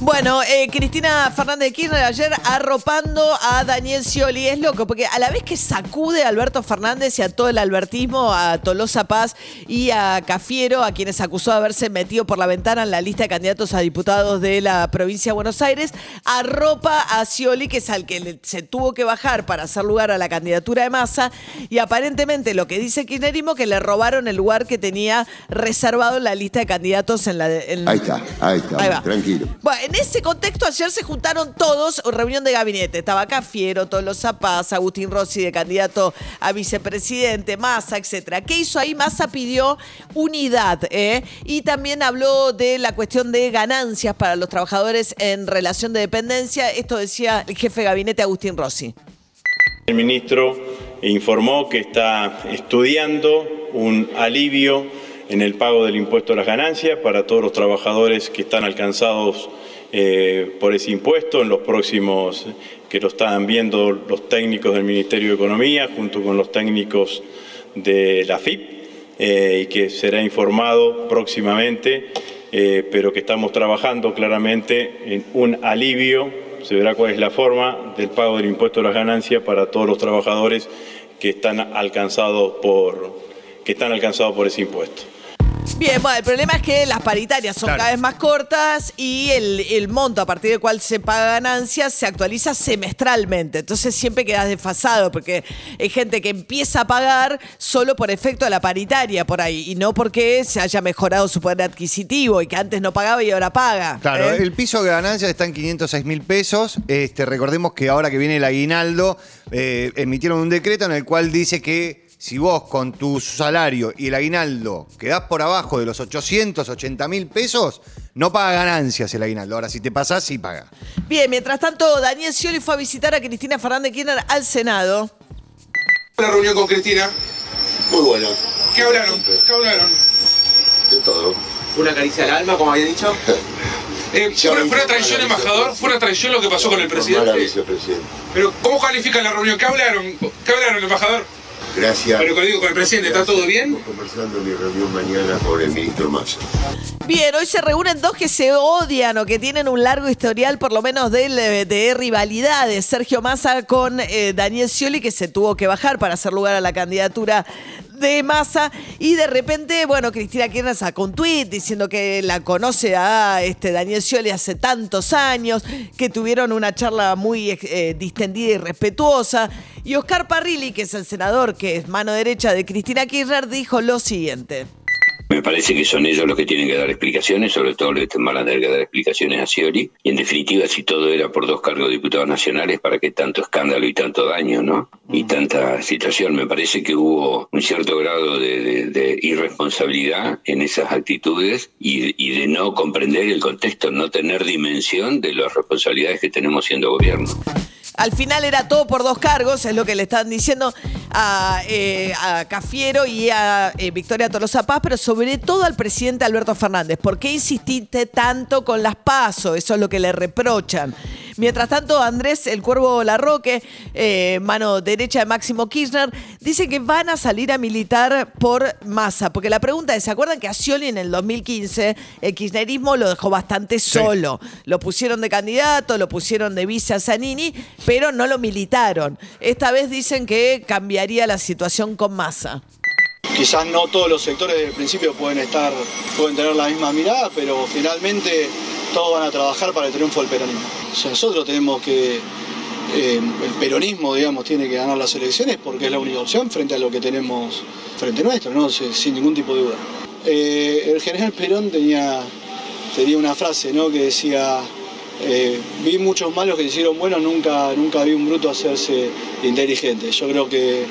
Bueno, eh, Cristina Fernández de Kirchner ayer arropando a Daniel Scioli. Es loco, porque a la vez que sacude a Alberto Fernández y a todo el albertismo, a Tolosa Paz y a Cafiero, a quienes acusó de haberse metido por la ventana en la lista de candidatos a diputados de la provincia de Buenos Aires, arropa a Scioli, que es al que se tuvo que bajar para hacer lugar a la candidatura de Massa. Y aparentemente lo que dice Kirchnerismo, que le robaron el lugar que tenía reservado en la lista de candidatos en la... en- Ahí está, ahí está, Ahí va. tranquilo. Bueno, en ese contexto ayer se juntaron todos, reunión de gabinete. Estaba Cafiero, Tolo Zapaz, Agustín Rossi de candidato a vicepresidente, Massa, etcétera. ¿Qué hizo ahí? Massa pidió unidad ¿eh? y también habló de la cuestión de ganancias para los trabajadores en relación de dependencia. Esto decía el jefe de gabinete Agustín Rossi. El ministro informó que está estudiando un alivio en el pago del impuesto a las ganancias para todos los trabajadores que están alcanzados eh, por ese impuesto en los próximos, que lo están viendo los técnicos del Ministerio de Economía junto con los técnicos de la FIP eh, y que será informado próximamente, eh, pero que estamos trabajando claramente en un alivio, se verá cuál es la forma del pago del impuesto a las ganancias para todos los trabajadores que están alcanzados por, que están alcanzados por ese impuesto. Bien, bueno, el problema es que las paritarias son cada vez más cortas y el, el monto a partir del cual se paga ganancias se actualiza semestralmente. Entonces siempre quedas desfasado porque hay gente que empieza a pagar solo por efecto de la paritaria por ahí y no porque se haya mejorado su poder adquisitivo y que antes no pagaba y ahora paga. Claro, ¿eh? el piso de ganancias está en 506 mil pesos. Este, recordemos que ahora que viene el aguinaldo, eh, emitieron un decreto en el cual dice que si vos con tu salario y el aguinaldo quedás por abajo de los 880 mil pesos, no paga ganancias el aguinaldo. Ahora, si te pasás, sí paga. Bien, mientras tanto, Daniel Scioli fue a visitar a Cristina Fernández de Kirchner al Senado. La reunión con Cristina. Muy bueno, ¿Qué hablaron? ¿Qué hablaron? de todo. Una caricia al alma, como había dicho. Eh, ¿fue, fue una traición, embajador? ¿Fue una traición lo que pasó con el presidente? vicepresidente. Pero, ¿cómo califican la reunión? ¿Qué hablaron? ¿Qué hablaron, embajador? Gracias. Pero digo, con el presidente, ¿está todo bien? Estamos conversando en mi reunión mañana con el ministro Massa. Bien, hoy se reúnen dos que se odian o que tienen un largo historial, por lo menos de, de rivalidades. Sergio Massa con eh, Daniel Scioli, que se tuvo que bajar para hacer lugar a la candidatura de Massa. Y de repente, bueno, Cristina Kirchner sacó un tuit diciendo que la conoce a este, Daniel Scioli hace tantos años, que tuvieron una charla muy eh, distendida y respetuosa. Y Oscar Parrilli, que es el senador que es mano derecha de Cristina Kirchner, dijo lo siguiente. Me parece que son ellos los que tienen que dar explicaciones, sobre todo los que van a tener que dar explicaciones a Scioli. Y en definitiva, si todo era por dos cargos de diputados nacionales, ¿para qué tanto escándalo y tanto daño, no? Y tanta situación. Me parece que hubo un cierto grado de, de- de irresponsabilidad en esas actitudes y, y de no comprender el contexto, no tener dimensión de las responsabilidades que tenemos siendo gobierno. Al final era todo por dos cargos, es lo que le están diciendo a, eh, a Cafiero y a eh, Victoria Tolosa Paz, pero sobre todo al presidente Alberto Fernández. ¿Por qué insististe tanto con las pasos? Eso es lo que le reprochan. Mientras tanto, Andrés El Cuervo Larroque, eh, mano derecha de Máximo Kirchner, dice que van a salir a militar por masa. Porque la pregunta es, ¿se acuerdan que a Scioli en el 2015 el kirchnerismo lo dejó bastante solo? Lo pusieron de candidato, lo pusieron de vice a Zanini, pero no lo militaron. Esta vez dicen que cambiaría la situación con masa. Quizás no todos los sectores del principio pueden estar, pueden tener la misma mirada, pero finalmente todos van a trabajar para el triunfo del peronismo. O sea, nosotros tenemos que, eh, el peronismo, digamos, tiene que ganar las elecciones porque es la única opción frente a lo que tenemos frente nuestro, ¿no? Sin ningún tipo de duda. Eh, el general Perón tenía, tenía una frase, ¿no? Que decía, eh, vi muchos malos que hicieron buenos, nunca, nunca vi un bruto hacerse inteligente. Yo creo que,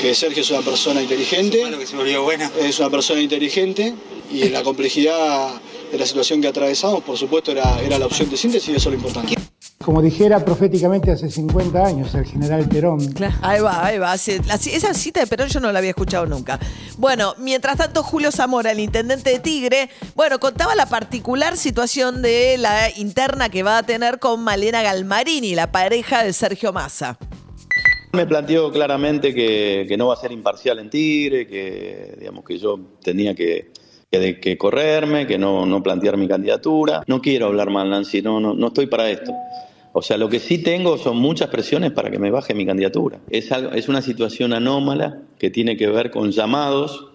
que Sergio es una persona inteligente. que se volvió buena. Es una persona inteligente y en la complejidad de la situación que atravesamos, por supuesto, era, era la opción de síntesis y eso es lo importante. Como dijera proféticamente hace 50 años el general Perón. Ahí va, ahí va. Esa cita de Perón yo no la había escuchado nunca. Bueno, mientras tanto, Julio Zamora, el intendente de Tigre, bueno, contaba la particular situación de la interna que va a tener con Malena Galmarini, la pareja de Sergio Massa. Me planteó claramente que, que no va a ser imparcial en Tigre, que digamos que yo tenía que, que, de- que correrme, que no, no plantear mi candidatura. No quiero hablar mal, Nancy, no, no, no estoy para esto. O sea, lo que sí tengo son muchas presiones para que me baje mi candidatura. Es, algo- es una situación anómala que tiene que ver con llamados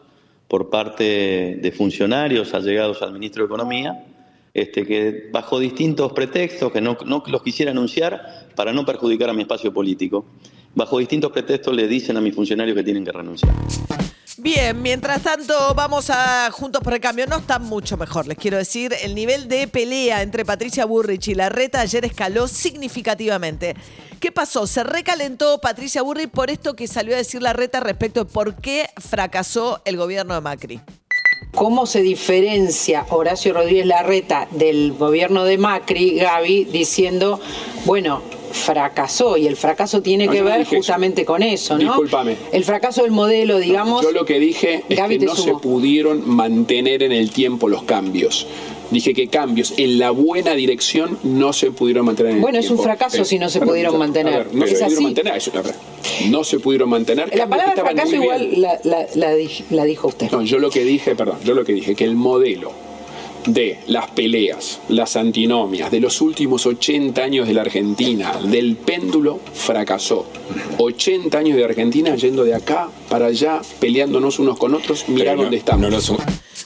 por parte de funcionarios allegados al ministro de Economía, este, que bajo distintos pretextos, que no, no los quisiera anunciar para no perjudicar a mi espacio político, bajo distintos pretextos le dicen a mis funcionarios que tienen que renunciar. Bien, mientras tanto, vamos a Juntos por el Cambio. No está mucho mejor, les quiero decir. El nivel de pelea entre Patricia Burrich y Larreta ayer escaló significativamente. ¿Qué pasó? Se recalentó Patricia Burrich por esto que salió a decir Larreta respecto de por qué fracasó el gobierno de Macri. ¿Cómo se diferencia Horacio Rodríguez Larreta del gobierno de Macri, Gaby, diciendo, bueno, fracasó y el fracaso tiene No, que ver eso. justamente con eso, ¿no? Discúlpame. El fracaso del modelo, digamos. Yo lo que dije es Gaby, que no se pudieron mantener en el tiempo los cambios. Dije que cambios en la buena dirección no se pudieron mantener en el Bueno, es tiempo. un fracaso si no se pudieron mantener. ver, no se pudieron así. mantener, eso, no se pudieron mantener. La palabra fracaso igual la, la- la dijo usted. No, yo lo que dije, perdón, yo lo que dije, que el modelo de las peleas, las antinomias, de los últimos 80 años de la Argentina, del péndulo, fracasó. 80 años de Argentina yendo de acá para allá, peleándonos unos con otros, mirá dónde estamos.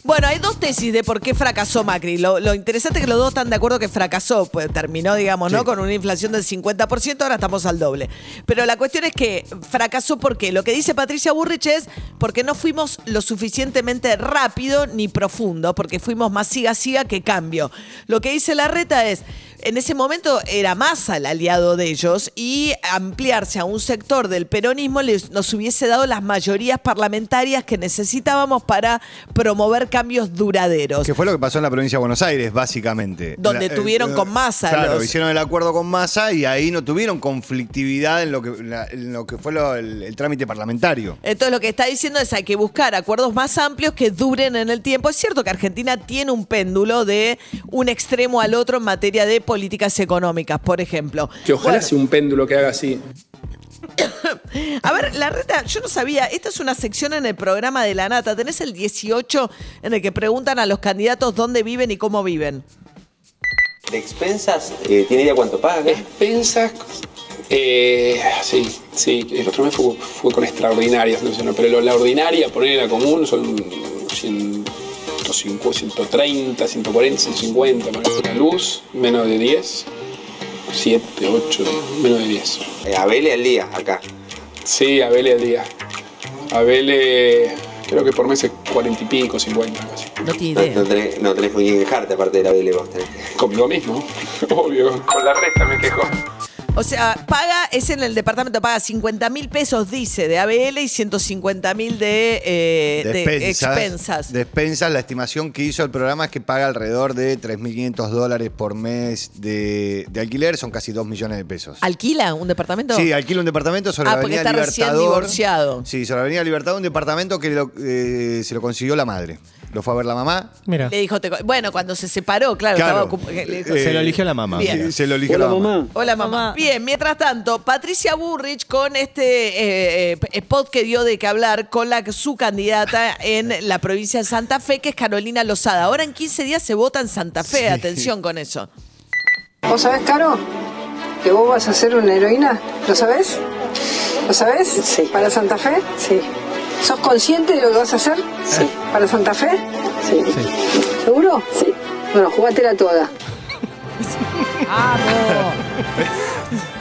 Bueno, hay dos tesis de por qué fracasó Macri. Lo, lo interesante es que los dos están de acuerdo que fracasó. Pues terminó, digamos, ¿no? Con una inflación del 50%, ahora estamos al doble. Pero la cuestión es que fracasó porque lo que dice Patricia Burrich es porque no fuimos lo suficientemente rápido ni profundo, porque fuimos más siga siga que cambio. Lo que dice la reta es. En ese momento era Massa el aliado de ellos y ampliarse a un sector del peronismo les, nos hubiese dado las mayorías parlamentarias que necesitábamos para promover cambios duraderos. Que fue lo que pasó en la provincia de Buenos Aires, básicamente. Donde La- tuvieron con Massa Claro, los- hicieron el acuerdo con Massa y ahí no tuvieron conflictividad en lo que, la- en lo que fue lo- el, el trámite parlamentario. Entonces lo que está diciendo es hay que buscar acuerdos más amplios que duren en el tiempo. Es cierto que Argentina tiene un péndulo de un extremo al otro en materia de políticas económicas, por ejemplo. Que ojalá Bueno, sea un péndulo que haga así. A ver, la reta, yo no sabía, esta es una sección en el programa de La Nata. Tenés el 18 en el que preguntan a los candidatos dónde viven y cómo viven. ¿De expensas? Eh, ¿Tiene idea cuánto paga? acá? Expensas. Eh, sí, sí, el otro mes fue, fue con extraordinarias, no sé, no, pero lo- la ordinaria, poner la común, son 150, 130, 140, 150, poner la luz, menos de 10, 7, 8, menos de 10. Eh, a Vélez al día, acá. Sí, a Vélez al día. A Vélez, creo que por mes es 40 y pico, 50, algo así. No tiene No, no tenés, no tenés con quién quejarte aparte de la Vélez vos tenés. Conmigo mismo, obvio. Con la resta me quejo. O sea, paga, es en el departamento, paga 50 mil pesos, dice, de ABL y 150 mil de, eh, de expensas. Despensas, la estimación que hizo el programa es que paga alrededor de 3.500 dólares por mes de, de alquiler, son casi 2 millones de pesos. ¿Alquila un departamento? Sí, alquila un departamento sobre Ah, la porque Avenida está recién divorciado. Sí, sobre la Avenida Libertador, un departamento que lo- eh, se lo consiguió la madre. Lo fue a ver la mamá. Mira. Le dijo, te co- bueno, cuando se separó, claro, Claro. estaba ocup- le dijo- Eh, Se lo eligió la mamá. Bien. Sí, se lo eligió la mamá. Hola mamá. Bien, mientras tanto, Patricia Burrich con este eh, eh, spot que dio de que hablar con la, su candidata en la provincia de Santa Fe, que es Carolina Lozada. Ahora en 15 días se vota en Santa Fe, atención con eso. ¿Vos sabés, Caro? ¿Que vos vas a ser una heroína? ¿Lo sabés? ¿Lo sabés? Sí. ¿Para Santa Fe? Sí. ¿Sos consciente de lo que vas a hacer? Sí. ¿Para Santa Fe? Sí. ¿Seguro? Sí. Bueno, jugátela toda.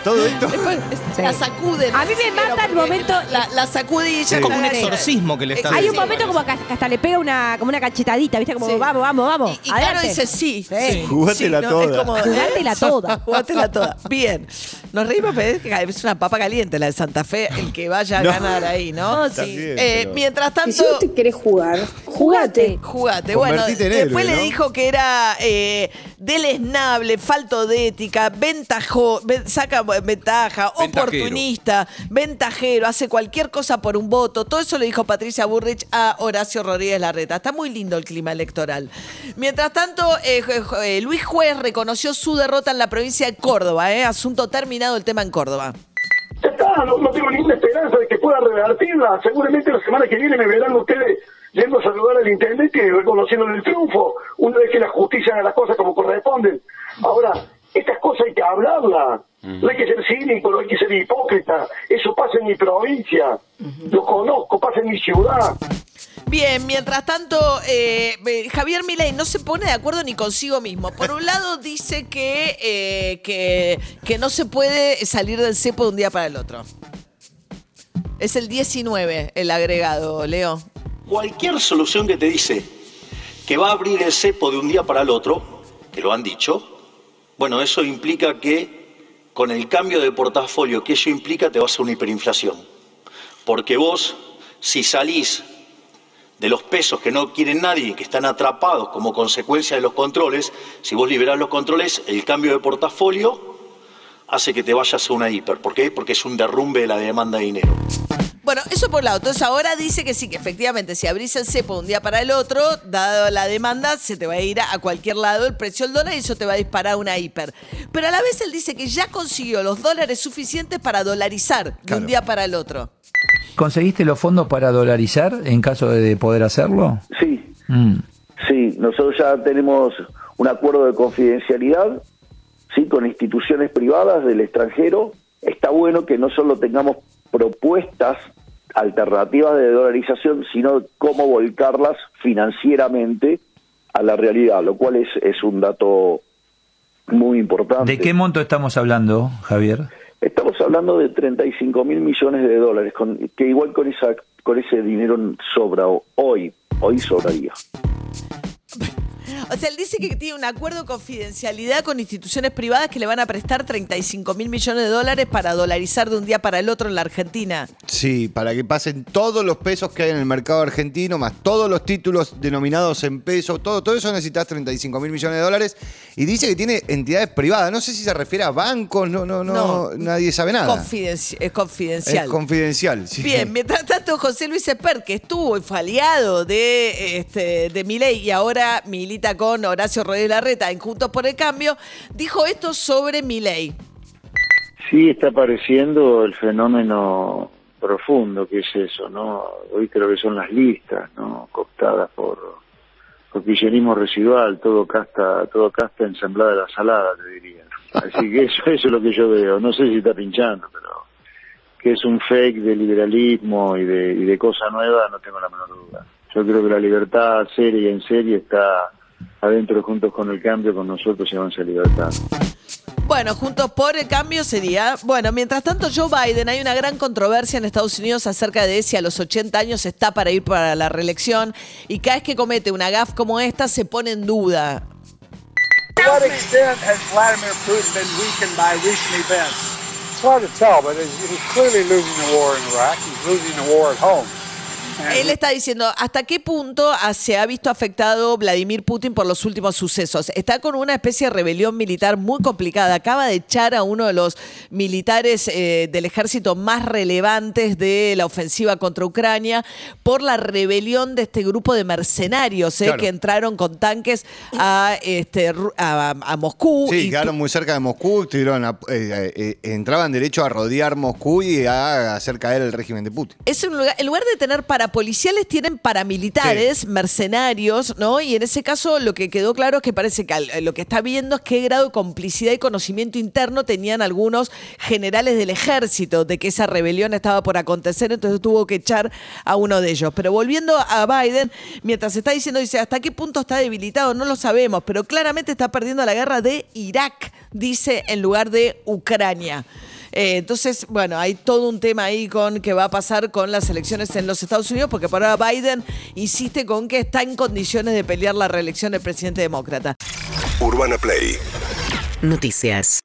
Todo esto. Después, La sacude. A mí me mata el momento. La, la sacude y ella Es como un exorcismo que le está Hay un momento como que hasta le pega una, como una cachetadita, ¿viste? Como, vamos, vamos, vamos. Y Caro adelante. dice sí. Sí. Jugátela toda. Es como, Jugátela toda. Jugátela toda. Bien. Nos reímos, pero es que es una papa caliente la de Santa Fe, el que vaya a No. ganar ahí, ¿no? Está bien, Eh, pero- mientras tanto. si vos te querés jugar, jugate. Jugate. Bueno, después héroe, le ¿no? dijo que era eh, deleznable, falto de ética, ventajo, ven- saca ventaja, Ventajero. oportunista, ventajero, hace cualquier cosa por un voto. Todo eso le dijo Patricia Burrich a Horacio Rodríguez Larreta. Está muy lindo el clima electoral. Mientras tanto, eh, eh, Luis Juez reconoció su derrota en la provincia de Córdoba. eh, asunto terminado el tema en Córdoba. Ya está, no, no tengo ninguna esperanza de que pueda revertirla. Seguramente la semana que viene me verán ustedes yendo a saludar al intendente y reconociéndole el triunfo, una vez que la justicia haga las cosas como corresponden. Ahora, estas cosas hay que hablarlas. No hay que ser cínico, no hay que ser hipócrita. Eso pasa en mi provincia. Lo conozco, pasa en mi ciudad. Bien, mientras tanto, eh, eh, Javier Milei no se pone de acuerdo ni consigo mismo. Por un lado dice que, eh, que, que no se puede salir del cepo de un día para el otro. Es el 19 el agregado, Leo. Cualquier solución que te dice que va a abrir el cepo de un día para el otro, que lo han dicho, bueno, eso implica que con el cambio de portafolio que eso implica te vas a una hiperinflación. Porque vos, si salís de los pesos que no quieren nadie, que están atrapados como consecuencia de los controles, si vos liberás los controles, el cambio de portafolio hace que te vayas a una hiper. ¿Por qué? Porque es un derrumbe de la demanda de dinero. Bueno, eso por un lado. Entonces ahora dice que sí, que efectivamente si abrís el cepo de un día para el otro, dado la demanda, se te va a ir a, a cualquier lado el precio del dólar y eso te va a disparar una hiper. Pero a la vez él dice que ya consiguió los dólares suficientes para dolarizar de un día para el otro. ¿Conseguiste los fondos para dolarizar en caso de poder hacerlo? Sí, Mm. sí, nosotros ya tenemos un acuerdo de confidencialidad, sí, con instituciones privadas del extranjero. Está bueno que no solo tengamos propuestas alternativas de dolarización, sino cómo volcarlas financieramente a la realidad, lo cual es, es un dato muy importante. ¿De qué monto estamos hablando, Javier? Hablando de 35 mil millones de dólares, con, que igual con esa con ese dinero sobra hoy, hoy sobraría. O sea, él dice que tiene un acuerdo de confidencialidad con instituciones privadas que le van a prestar 35 mil millones de dólares para dolarizar de un día para el otro en la Argentina. Sí, para que pasen todos los pesos que hay en el mercado argentino, más todos los títulos denominados en pesos, todo, todo eso necesitas 35 mil millones de dólares. Y dice que tiene entidades privadas. No sé si se refiere a bancos, no, no, no, No. nadie sabe nada. Confidenci- es confidencial. Es confidencial. sí. Bien, mientras tanto, José Luis Esper, que estuvo y de, este, de Milei y ahora milita con Horacio Rodríguez Larreta en Juntos por el Cambio, dijo esto sobre Milei. Sí, está apareciendo el fenómeno profundo que es eso, ¿no? Hoy creo que son las listas, ¿no? Cooptadas por, por residual, todo casta, todo casta ensamblada de la salada, te diría. Así que eso, eso es lo que yo veo. No sé si está pinchando, pero que es un fake de liberalismo y de, y de cosa nueva, no tengo la menor duda. Yo creo que la libertad seria y en serie está adentro juntos con el cambio, con nosotros y Avanza Libertad. Bueno, Juntos por el Cambio sería. Bueno, mientras tanto, Joe Biden, hay una gran controversia en Estados Unidos acerca de si a los 80 años está para ir para la reelección y cada vez que comete una gaf como esta se pone en duda. Vladimir Putin It's hard to tell, but he's clearly losing the war in Iraq. He's losing the war at home. Él está diciendo, ¿hasta qué punto se ha visto afectado Vladimir Putin por los últimos sucesos? Está con una especie de rebelión militar muy complicada. Acaba de echar a uno de los militares eh, del ejército más relevantes de la ofensiva contra Ucrania por la rebelión de este grupo de mercenarios eh, Claro. que entraron con tanques a, este, a, a Moscú. Sí, y quedaron muy cerca de Moscú, a- eh, entraban derecho a rodear Moscú y a hacer caer el régimen de Putin. Es un lugar, en lugar de tener para policiales tienen paramilitares, mercenarios, ¿no? Y en ese caso lo que quedó claro es que parece que lo que está viendo es qué grado de complicidad y conocimiento interno tenían algunos generales del ejército de que esa rebelión estaba por acontecer, entonces tuvo que echar a uno de ellos. Pero volviendo a Biden, mientras está diciendo, dice, ¿hasta qué punto está debilitado? No lo sabemos, pero claramente está perdiendo la guerra de Irak, dice, en lugar de Ucrania. Eh, entonces, bueno, hay todo un tema ahí con qué va a pasar con las elecciones en los Estados Unidos, porque por ahora Biden insiste con que está en condiciones de pelear la reelección del presidente demócrata. Urbana Play. Noticias.